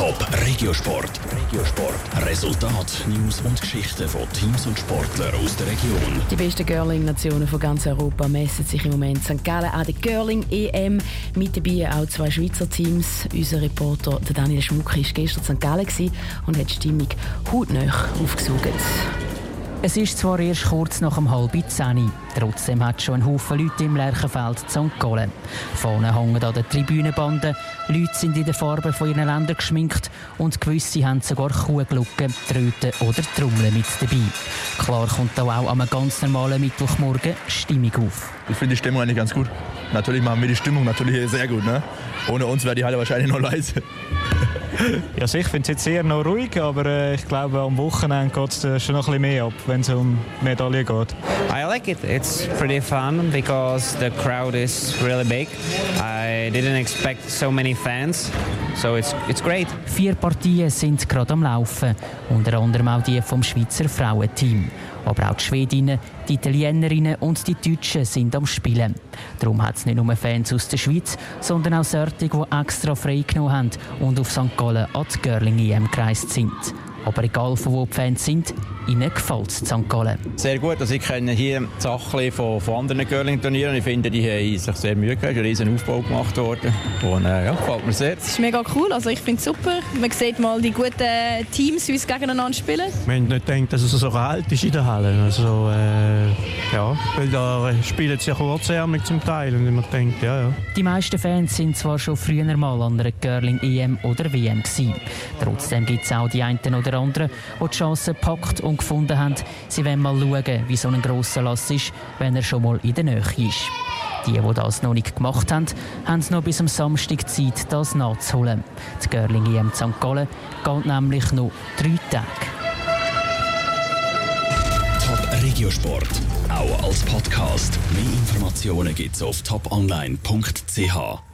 Top Regiosport. Regiosport. Resultat, News und Geschichten von Teams und Sportlern aus der Region. Die besten Girling-Nationen von ganz Europa messen sich im Moment St. Gallen an der Girling-EM. Mit dabei auch zwei Schweizer Teams. Unser Reporter Daniel Schmuck war gestern in St. Gallen und hat die Stimmung hautnah aufgesucht. Es ist zwar erst kurz nach dem halben zehn, trotzdem hat schon ein Haufen Leute im Lerchenfeld St. Gallen. Vorne hängen an den Tribünenbanden, Leute sind in den Farben von ihren Ländern geschminkt und gewisse haben sogar Kuhglocken, Tröten oder Trommeln mit dabei. Klar kommt da auch am ganz normalen Mittwochmorgen Stimmung auf. Ich finde die Stimmung eigentlich ganz gut. Natürlich machen wir die Stimmung natürlich sehr gut. Ne? Ohne uns wäre die Halle wahrscheinlich noch leise. Ja, also ich finde es jetzt eher noch ruhig, aber äh, ich glaube, am Wochenende geht es äh, schon noch ein bisschen mehr ab, wenn es um Medaillen geht. I like it. It's pretty fun because the crowd is really big. I didn't expect so many fans, so it's, it's great. Vier Partien sind gerade am Laufen, unter anderem auch die vom Schweizer Frauenteam. Aber auch die Schwedinnen, die Italienerinnen und die Deutschen sind am Spielen. Darum hat es nicht nur Fans aus der Schweiz, sondern auch solche, die extra frei genommen haben und auf St. Gallen an die Girling-EM gereist sind. Aber egal von wo die Fans sind, ihnen gefällt es St. Gallen. Sehr gut. Also ich kenne hier die Sachen von, von anderen Curling-Turnieren. Ich finde, die haben sich sehr Mühe gegeben. Es ist ein riesen Aufbau gemacht worden. Und äh, ja, gefällt mir sehr. Es ist mega cool. Also ich finde es super. Man sieht mal die guten Teams, wie sie gegeneinander spielen. Wir haben nicht gedacht, dass es so kalt ist in der Halle. Also, äh, ja, weil da spielen sie ja kurzärmig zum Teil. Und man denkt, ja, ja. Die meisten Fans sind zwar schon früher mal an einer Curling-EM oder WM gewesen. Trotzdem gibt es auch die einen oder anderen, die die Chance packt und gefunden haben, sie wollen mal schauen, wie so ein grosser Lass ist, wenn er schon mal in der Nähe ist. Die, die das noch nicht gemacht haben, haben noch bis am Samstag Zeit, das nachzuholen. Die Girling EM St. Gallen geht nämlich noch drei Tage. Top Regiosport. Auch als Podcast. Mehr Informationen gibt's auf toponline.ch.